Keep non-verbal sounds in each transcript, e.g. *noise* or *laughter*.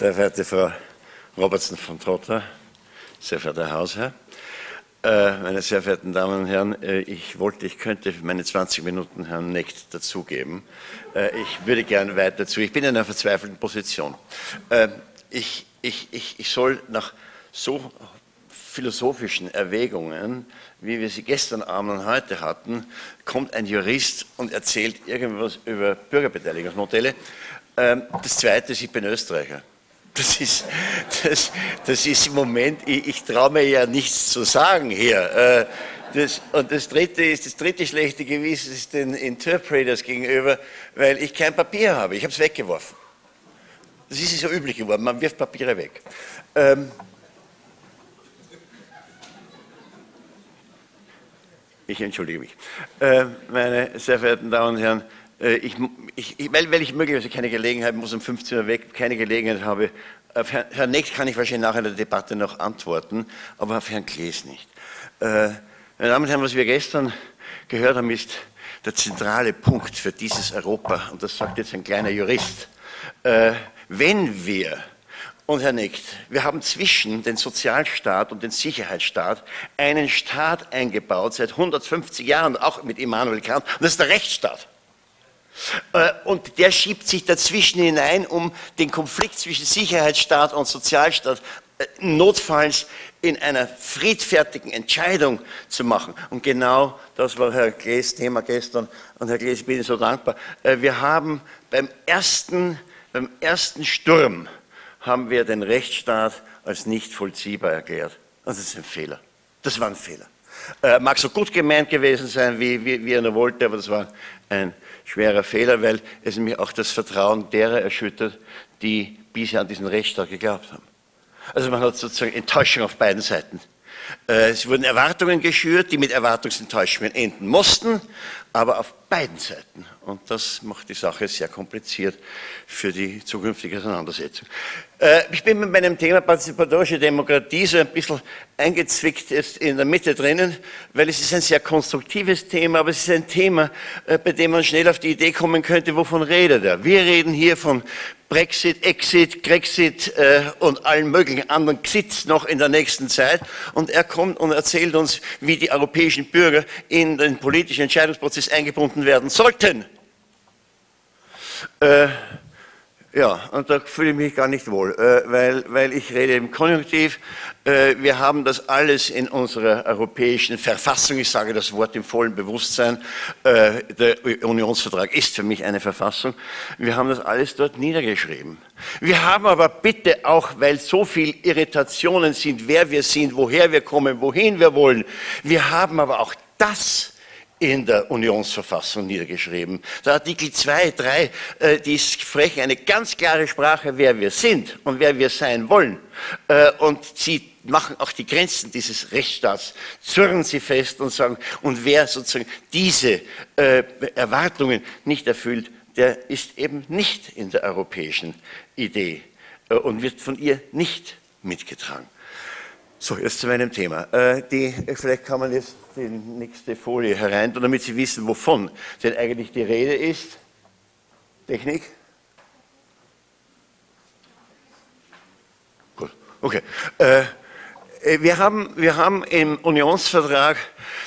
Sehr verehrte Frau Robertson von Trotter, sehr verehrter Herr Hausherr, äh, meine sehr verehrten Damen und Herren, äh, ich wollte, ich könnte meine 20 Minuten Herrn Necht dazugeben. Äh, ich würde gerne weiter zu. Ich bin in einer verzweifelten Position. Ich, ich, ich, ich soll nach so philosophischen Erwägungen, wie wir sie gestern Abend und heute hatten, kommt ein Jurist und erzählt irgendwas über Bürgerbeteiligungsmodelle. Das Zweite ist, ich bin Österreicher. Das ist, das, das ist im Moment, ich, ich traue mir ja nichts zu sagen hier. Äh, das, und das dritte ist, das dritte schlechte Gewissen ist den Interpreters gegenüber, weil ich kein Papier habe. Ich habe es weggeworfen. Das ist so üblich geworden, man wirft Papiere weg. Ähm, ich entschuldige mich. Äh, meine sehr verehrten Damen und Herren, ich, ich, weil, ich möglicherweise keine Gelegenheit, muss um 15 Uhr weg, keine Gelegenheit habe, auf Herrn, Neck kann ich wahrscheinlich nachher in der Debatte noch antworten, aber auf Herrn Klees nicht. Äh, meine Damen und Herren, was wir gestern gehört haben, ist der zentrale Punkt für dieses Europa, und das sagt jetzt ein kleiner Jurist. Äh, wenn wir und Herr Neckt, wir haben zwischen den Sozialstaat und den Sicherheitsstaat einen Staat eingebaut seit 150 Jahren, auch mit Immanuel Kant, und das ist der Rechtsstaat. Äh, und der schiebt sich dazwischen hinein, um den Konflikt zwischen Sicherheitsstaat und Sozialstaat äh, notfalls in einer friedfertigen Entscheidung zu machen. Und genau das war Herr Glees Thema gestern. Und Herr Glees, ich bin Ihnen so dankbar. Äh, wir haben beim ersten, beim ersten Sturm haben wir den Rechtsstaat als nicht vollziehbar erklärt. Und das ist ein Fehler. Das war ein Fehler. Mag so gut gemeint gewesen sein, wie, wie, wie er nur wollte, aber das war ein schwerer Fehler, weil es nämlich auch das Vertrauen derer erschüttert, die bisher an diesen Rechtsstaat geglaubt haben. Also man hat sozusagen Enttäuschung auf beiden Seiten. Äh, es wurden Erwartungen geschürt, die mit Erwartungsenttäuschungen enden mussten, aber auf beiden Seiten. Und das macht die Sache sehr kompliziert für die zukünftige Auseinandersetzung. Äh, ich bin mit meinem Thema partizipatorische Demokratie so ein bisschen eingezwickt jetzt in der Mitte drinnen, weil es ist ein sehr konstruktives Thema, aber es ist ein Thema, äh, bei dem man schnell auf die Idee kommen könnte, wovon redet er? Wir reden hier von Brexit, Exit, Grexit äh, und allen möglichen anderen Xits noch in der nächsten Zeit. Und er kommt und erzählt uns, wie die europäischen Bürger in den politischen Entscheidungsprozess eingebunden werden sollten. Äh, ja, und da fühle ich mich gar nicht wohl, äh, weil, weil ich rede im Konjunktiv. Äh, wir haben das alles in unserer europäischen Verfassung, ich sage das Wort im vollen Bewusstsein, äh, der Unionsvertrag ist für mich eine Verfassung. Wir haben das alles dort niedergeschrieben. Wir haben aber bitte auch, weil so viel Irritationen sind, wer wir sind, woher wir kommen, wohin wir wollen, wir haben aber auch das in der Unionsverfassung niedergeschrieben. Der Artikel 2, 3, äh, die sprechen eine ganz klare Sprache, wer wir sind und wer wir sein wollen. Äh, und sie machen auch die Grenzen dieses Rechtsstaats, zurren sie fest und sagen, und wer sozusagen diese äh, Erwartungen nicht erfüllt, der ist eben nicht in der europäischen Idee äh, und wird von ihr nicht mitgetragen. So, jetzt zu meinem Thema. Äh, die, vielleicht kann man jetzt die nächste Folie herein, damit Sie wissen, wovon denn eigentlich die Rede ist. Technik? Gut, okay. Äh, äh, wir haben, wir haben im Unionsvertrag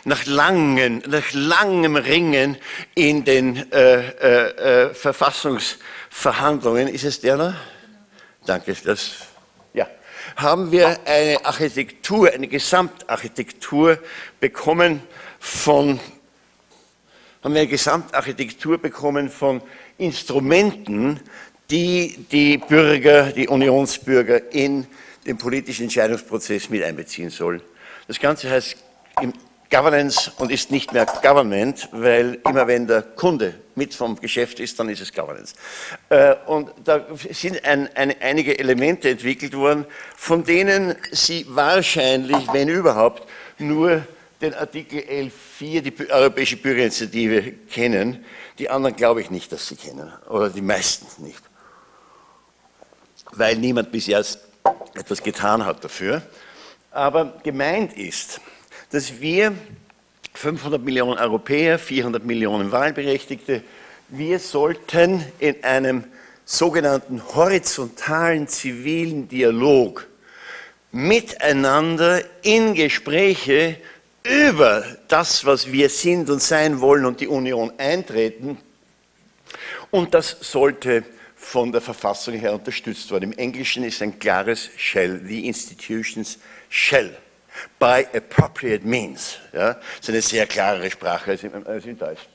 nach, langen, nach langem Ringen in den äh, äh, äh Verfassungsverhandlungen, ist es der da? Danke, das haben wir eine Architektur, eine Gesamtarchitektur bekommen von, haben wir eine Gesamtarchitektur bekommen von Instrumenten, die die Bürger, die Unionsbürger in den politischen Entscheidungsprozess mit einbeziehen sollen. Das Ganze heißt im Governance und ist nicht mehr Government, weil immer wenn der Kunde mit vom Geschäft ist, dann ist es Governance. Äh, und da sind ein, ein, einige Elemente entwickelt worden, von denen Sie wahrscheinlich, wenn überhaupt, nur den Artikel 11.4, die Europäische Bürgerinitiative, kennen. Die anderen glaube ich nicht, dass sie kennen, oder die meisten nicht. Weil niemand bis jetzt etwas getan hat dafür. Aber gemeint ist, dass wir 500 Millionen Europäer, 400 Millionen Wahlberechtigte, wir sollten in einem sogenannten horizontalen zivilen Dialog miteinander in Gespräche über das, was wir sind und sein wollen und die Union eintreten. Und das sollte von der Verfassung her unterstützt werden. Im Englischen ist ein klares Shell. The institutions shall by appropriate means. Ja, das ist eine sehr klare Sprache als in Deutsch.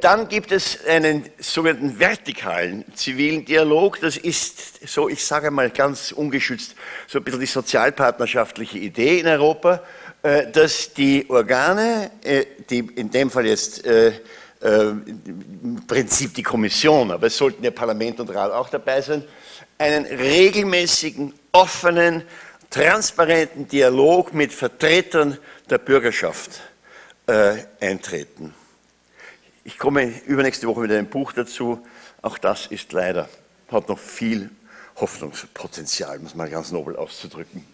Dann gibt es einen sogenannten vertikalen zivilen Dialog. Das ist so, ich sage mal ganz ungeschützt, so ein bisschen die sozialpartnerschaftliche Idee in Europa, äh, dass die Organe, äh, die in dem Fall jetzt äh, im Prinzip die Kommission, aber es sollten ja Parlament und Rat auch dabei sein, einen regelmäßigen, offenen, transparenten Dialog mit Vertretern der Bürgerschaft eintreten. Ich komme übernächste Woche mit einem Buch dazu. Auch das ist leider, hat noch viel Hoffnungspotenzial, muss man ganz nobel auszudrücken.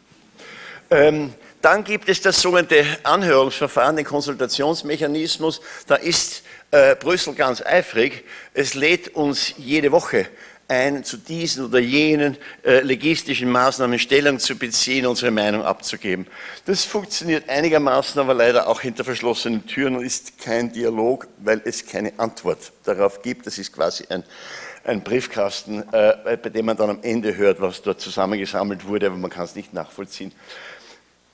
Ähm, dann gibt es das sogenannte Anhörungsverfahren, den Konsultationsmechanismus. Da ist äh, Brüssel ganz eifrig. Es lädt uns jede Woche ein, zu diesen oder jenen äh, logistischen Maßnahmen Stellung zu beziehen, unsere Meinung abzugeben. Das funktioniert einigermaßen, aber leider auch hinter verschlossenen Türen und ist kein Dialog, weil es keine Antwort darauf gibt. Das ist quasi ein, ein Briefkasten, äh, bei dem man dann am Ende hört, was dort zusammengesammelt wurde, aber man kann es nicht nachvollziehen.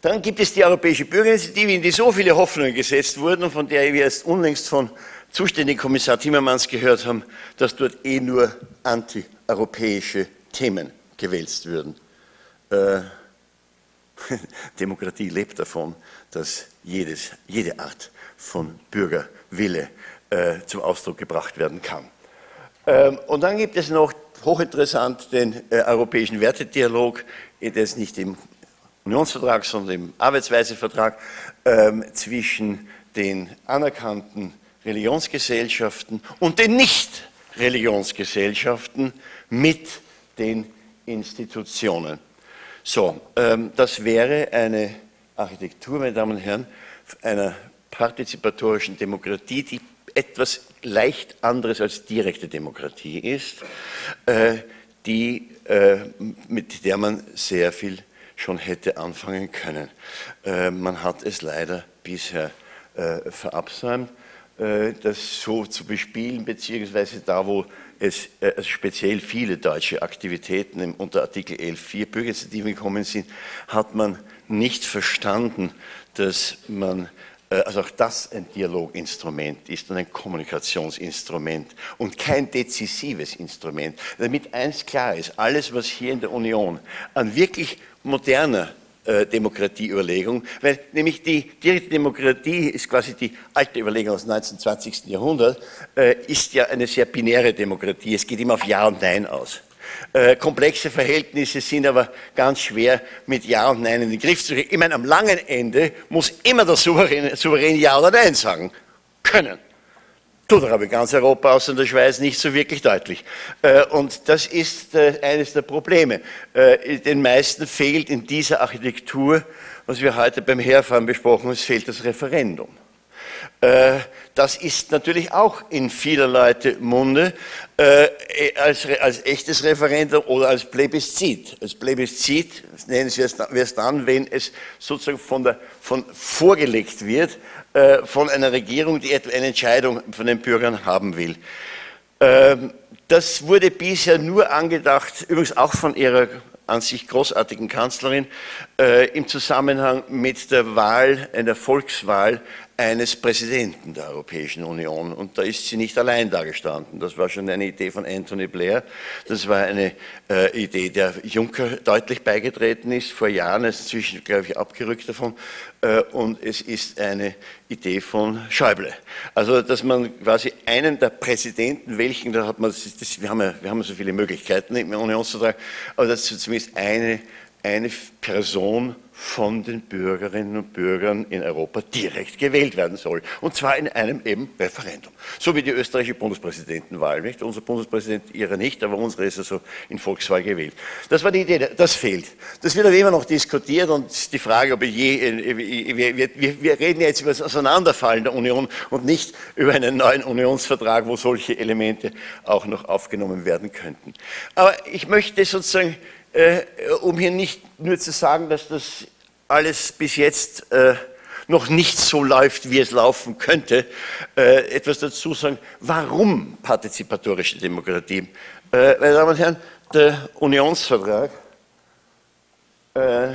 Dann gibt es die Europäische Bürgerinitiative, in die so viele Hoffnungen gesetzt wurden und von der wir erst unlängst von zuständigen Kommissar Timmermans gehört haben, dass dort eh nur antieuropäische Themen gewälzt würden. Äh, *laughs* Demokratie lebt davon, dass jedes, jede Art von Bürgerwille äh, zum Ausdruck gebracht werden kann. Ähm, und dann gibt es noch hochinteressant den äh, europäischen Wertedialog, der ist nicht im Unionsvertrag, sondern im Arbeitsweisevertrag ähm, zwischen den anerkannten Religionsgesellschaften und den Nicht-Religionsgesellschaften mit den Institutionen. So, ähm, das wäre eine Architektur, meine Damen und Herren, einer partizipatorischen Demokratie, die etwas leicht anderes als direkte Demokratie ist, äh, die, äh, mit der man sehr viel schon hätte anfangen können. Äh, man hat es leider bisher verabsäumt. Äh, das so zu bespielen, beziehungsweise da, wo es äh, also speziell viele deutsche Aktivitäten unter Artikel 11.4 Bürgerinitiativen gekommen sind, hat man nicht verstanden, dass man äh, also auch das ein Dialoginstrument ist und ein Kommunikationsinstrument und kein dezisives Instrument. Damit eins klar ist, alles, was hier in der Union an wirklich moderner äh, Demokratieüberlegung, weil nämlich die direkte Demokratie ist quasi die alte Überlegung aus dem 19. 20. Jahrhundert, äh, ist ja eine sehr binäre Demokratie. Es geht immer auf Ja und Nein aus. Äh, komplexe Verhältnisse sind aber ganz schwer mit Ja und Nein in den Griff zu kriegen. Ich meine, am langen Ende muss immer der Souverän, Souverän Ja oder Nein sagen können. Tut aber in ganz Europa außer in der Schweiz nicht so wirklich deutlich. Äh, und das ist äh, eines der Probleme. Äh, den meisten fehlt in dieser Architektur, was wir heute beim Herfahren besprochen haben, es fehlt das Referendum. Das ist natürlich auch in vieler Leute Munde als, als echtes Referendum oder als Plebiszit. Als Plebiszit nennen wir es dann, wenn es sozusagen von, der, von vorgelegt wird äh, von einer Regierung, die eine Entscheidung von den Bürgern haben will. Ähm, das wurde bisher nur angedacht, übrigens auch von ihrer an sich großartigen Kanzlerin, äh, im Zusammenhang mit der Wahl, einer Volkswahl eines Präsidenten der Europäischen Union. Und da ist sie nicht allein dagestanden. Das war schon eine Idee von Anthony Blair. Das war eine äh, Idee, der Juncker deutlich beigetreten ist vor Jahren. Ist inzwischen, glaube ich, abgerückt davon. Äh, und es ist eine Idee von Schäuble. Also, dass man quasi einen der Präsidenten, welchen, da hat man, das, wir, haben ja, wir haben so viele Möglichkeiten im Unionsvertrag, aber dass zumindest eine eine Person von den Bürgerinnen und Bürgern in Europa direkt gewählt werden soll. Und zwar in einem eben Referendum. So wie die österreichische Bundespräsidentenwahl. Nicht? Unser Bundespräsident ihre nicht, aber unsere ist also in Volkswahl gewählt. Das war die Idee, das fehlt. Das wird aber immer noch diskutiert und die Frage, ob je, äh, wir, wir, wir reden jetzt über das Auseinanderfallen der Union und nicht über einen neuen Unionsvertrag, wo solche Elemente auch noch aufgenommen werden könnten. Aber ich möchte sozusagen äh, um hier nicht nur zu sagen, dass das alles bis jetzt äh, noch nicht so läuft, wie es laufen könnte, äh, etwas dazu sagen, warum partizipatorische Demokratie? Äh, meine Damen und Herren, der Unionsvertrag, äh,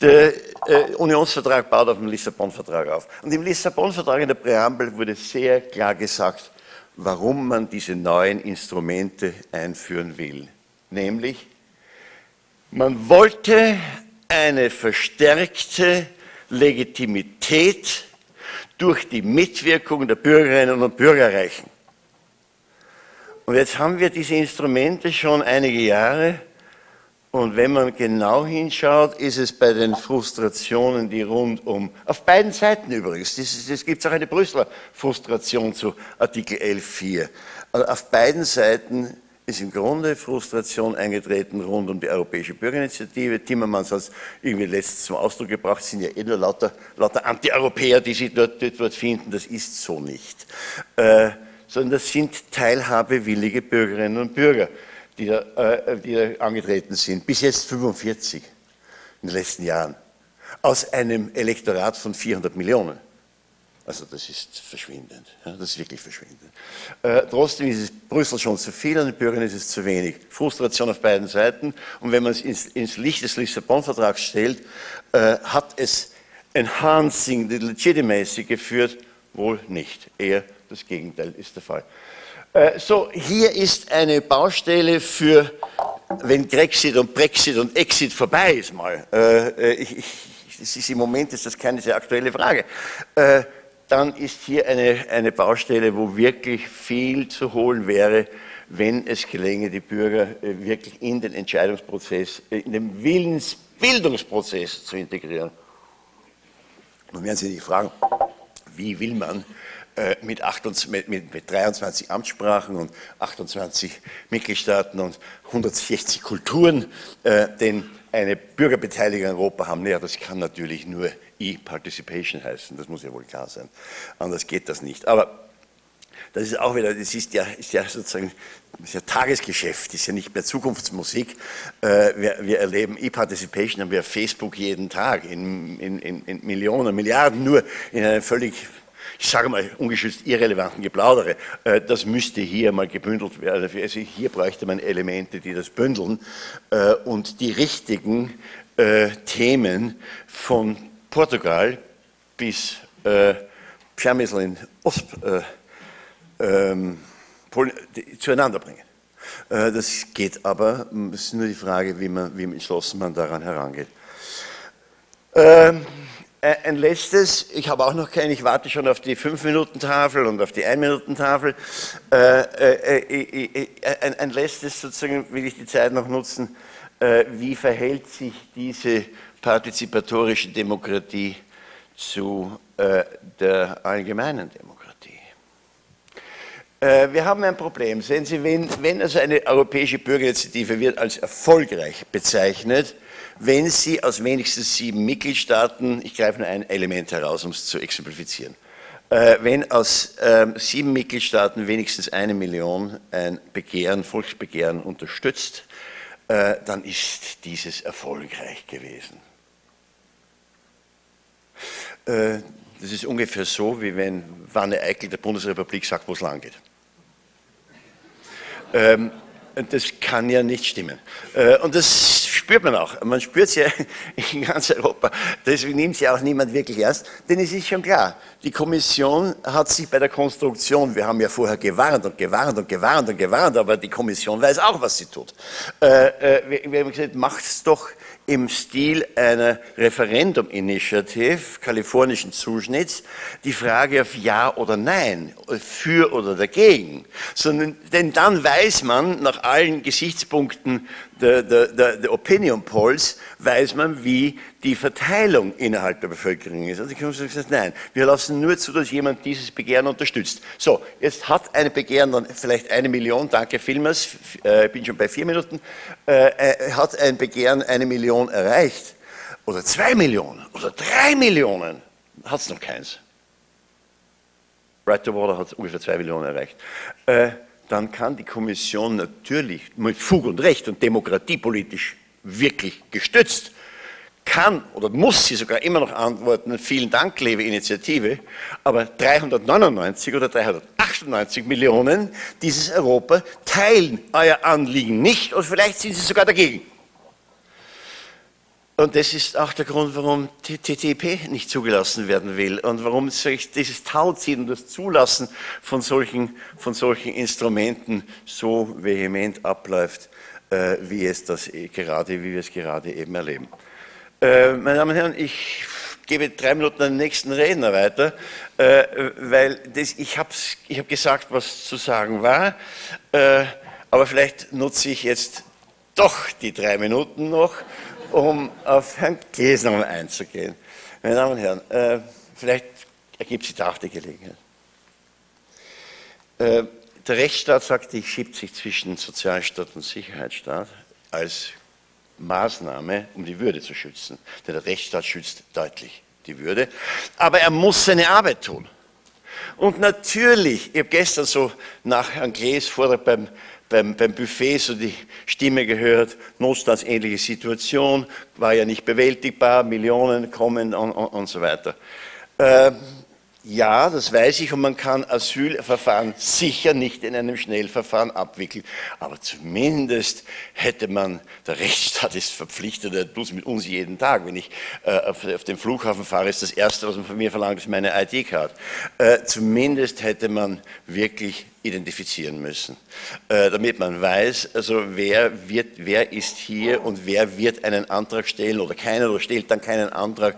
der äh, Unionsvertrag baut auf dem Lissabon-Vertrag auf. Und im Lissabon-Vertrag in der Präambel wurde sehr klar gesagt, warum man diese neuen Instrumente einführen will. Nämlich, man wollte eine verstärkte Legitimität durch die Mitwirkung der Bürgerinnen und Bürger erreichen. Und jetzt haben wir diese Instrumente schon einige Jahre. Und wenn man genau hinschaut, ist es bei den Frustrationen, die rund um, auf beiden Seiten übrigens, es gibt auch eine Brüsseler Frustration zu Artikel 11.4. Also auf beiden Seiten ist im Grunde Frustration eingetreten rund um die Europäische Bürgerinitiative. Timmermans hat es irgendwie letztens zum Ausdruck gebracht, sind ja eh nur lauter, lauter Anti-Europäer, die sich dort, dort, finden. Das ist so nicht. Äh, sondern das sind teilhabewillige Bürgerinnen und Bürger, die da, äh, die da angetreten sind. Bis jetzt 45 in den letzten Jahren. Aus einem Elektorat von 400 Millionen. Also das ist verschwindend, ja, das ist wirklich verschwindend. Äh, trotzdem ist es Brüssel schon zu viel, an den Bürgern ist es zu wenig. Frustration auf beiden Seiten. Und wenn man es ins, ins Licht des Lissabon-Vertrags stellt, äh, hat es Enhancing the Legitimacy geführt? Wohl nicht. Eher das Gegenteil ist der Fall. Äh, so, hier ist eine Baustelle für, wenn Grexit und Brexit und Exit vorbei ist mal. Äh, äh, ich, ich, ist im Moment ist das keine sehr aktuelle Frage. Äh, dann ist hier eine, eine Baustelle, wo wirklich viel zu holen wäre, wenn es gelänge, die Bürger äh, wirklich in den Entscheidungsprozess, äh, in den Willensbildungsprozess zu integrieren. Nun werden Sie sich fragen, wie will man äh, mit, 28, mit, mit 23 Amtssprachen und 28 Mitgliedstaaten und 160 Kulturen denn eine Bürgerbeteiligung in Europa haben? Naja, das kann natürlich nur E-Participation heißen, das muss ja wohl klar sein. Anders geht das nicht. Aber das ist auch wieder, das ist ja, ist ja sozusagen ist ja Tagesgeschäft, ist ja nicht mehr Zukunftsmusik. Äh, wir, wir, erleben E-Participation, haben wir Facebook jeden Tag in, in, in, Millionen, Milliarden, nur in einem völlig, ich sage mal, ungeschützt irrelevanten Geplaudere. Äh, das müsste hier mal gebündelt werden. Also hier bräuchte man Elemente, die das bündeln äh, und die richtigen Themen von Portugal bis äh, in Ost, äh, ähm, zueinander bringen. Äh, das geht aber, es ist nur die Frage, wie, man, wie entschlossen man daran herangeht. Ähm, ein letztes, ich habe auch noch keinen, ich warte schon auf die 5-Minuten-Tafel und auf die 1-Minuten-Tafel. Äh, äh, äh, äh, ein, letztes sozusagen will ich die Zeit noch nutzen. wie verhält sich diese partizipatorische Demokratie zu äh, der allgemeinen Demokratie. Äh, wir haben ein Problem. Sehen Sie, wenn, wenn also eine europäische Bürgerinitiative wird als erfolgreich bezeichnet, wenn sie aus wenigstens sieben Mitgliedstaaten, ich greife nur ein Element heraus, um es zu exemplifizieren, äh, wenn aus ähm, sieben Mitgliedstaaten wenigstens eine Million ein Begehren, Volksbegehren unterstützt, äh, dann ist dieses erfolgreich gewesen. Das ist ungefähr so, wie wenn Wanne Eickel der Bundesrepublik sagt, wo es lang geht. Ähm, das kann ja nicht stimmen. Äh, und das spürt man auch. Man spürt es *laughs* ja in ganz Europa. Deswegen nimmt es ja auch niemand wirklich ernst. Denn es ist schon klar, die Kommission hat sich bei der Konstruktion, wir haben ja vorher gewarnt und gewarnt und gewarnt und gewarnt, aber die Kommission weiß auch, was sie tut. Äh, wir haben gesagt, macht es doch im Stil einer Referendum-Initiative kalifornischen Zuschnitts die Frage auf Ja oder Nein, für oder dagegen, sondern denn dann weiß man nach allen Gesichtspunkten der, der, der, Opinion Polls weiß man, wie die Verteilung innerhalb der Bevölkerung ist. Also ich habe gesagt, nein, wir lassen nur zu, dass jemand dieses Begehren unterstützt. So, jetzt hat ein Begehren dann vielleicht eine Million, danke vielmals, äh, ich bin schon bei vier Minuten, äh, hat ein Begehren eine Million erreicht, oder zwei Millionen, oder drei Millionen, hat es noch keins. Right to Water hat ungefähr zwei Millionen erreicht. Äh, dann kann die Kommission natürlich mit Fug und Recht und demokratiepolitisch wirklich gestützt, kann oder muss sie sogar immer noch antworten, vielen Dank, liebe Initiative, aber 399 oder 398 Millionen dieses Europa teilen euer Anliegen nicht und vielleicht sind sie sogar dagegen. Und das ist auch der Grund, warum TTIP nicht zugelassen werden will und warum dieses Tauziehen und das Zulassen von solchen, von solchen Instrumenten so vehement abläuft, äh, wie, es das eh gerade, wie wir es gerade eben erleben. Äh, meine Damen und Herren, ich gebe drei Minuten an den nächsten Redner weiter, äh, weil das, ich habe ich hab gesagt, was zu sagen war, äh, aber vielleicht nutze ich jetzt doch die drei Minuten noch um auf Herrn nochmal einzugehen. Meine Damen und Herren, äh, vielleicht ergibt sich da auch die Gelegenheit. Äh, der Rechtsstaat sagt, ich schiebt sich zwischen Sozialstaat und Sicherheitsstaat als Maßnahme, um die Würde zu schützen. Denn der Rechtsstaat schützt deutlich die Würde. Aber er muss seine Arbeit tun. Und natürlich, ich habe gestern so nach Herrn Glees Vortrag beim beim, beim Buffet so die Stimme gehört, notstandsähnliche Situation, war ja nicht bewältigbar, Millionen kommen und, und, und so weiter. Äh, ja, das weiß ich und man kann Asylverfahren sicher nicht in einem Schnellverfahren abwickeln, aber zumindest hätte man, der Rechtsstaat ist verpflichtet, er tut es mit uns jeden Tag. Wenn ich äh, auf, auf, den Flughafen fahre, ist das Erste, was man von mir verlangt, ist meine ID-Card. Äh, zumindest hätte man wirklich identifizieren müssen, äh, damit man weiß, also wer, wird, wer ist hier und wer wird einen Antrag stellen oder keiner oder stellt dann keinen Antrag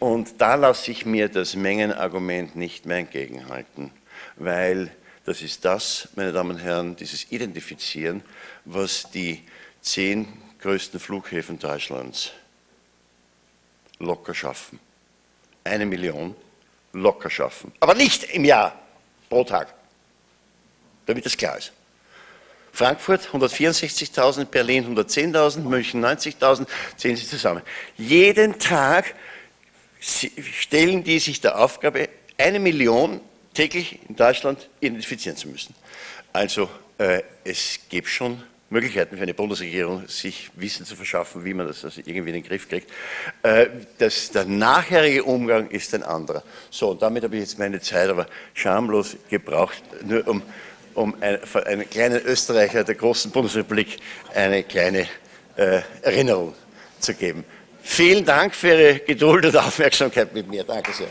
und da lasse ich mir das Mengenargument nicht mehr entgegenhalten, weil das ist das, meine Damen und Herren, dieses Identifizieren, was die zehn größten Flughäfen Deutschlands locker schaffen. Eine Million locker schaffen. Aber nicht im Jahr, pro Tag, damit das klar ist. Frankfurt 164.000, Berlin 110.000, München 90.000, zählen Sie zusammen. Jeden Tag stellen die sich der Aufgabe, eine Million täglich in Deutschland identifizieren zu müssen. Also äh, es gibt schon Möglichkeiten für eine Bundesregierung, sich Wissen zu verschaffen, wie man das also irgendwie in den Griff kriegt. Äh, das, der nachherige Umgang ist ein anderer. So, und damit habe ich jetzt meine Zeit aber schamlos gebraucht, nur um, um ein, einen kleinen Österreicher der großen Bundesrepublik eine kleine äh, Erinnerung zu geben. Vielen Dank für Ihre Geduld und Aufmerksamkeit mit mir. Danke sehr.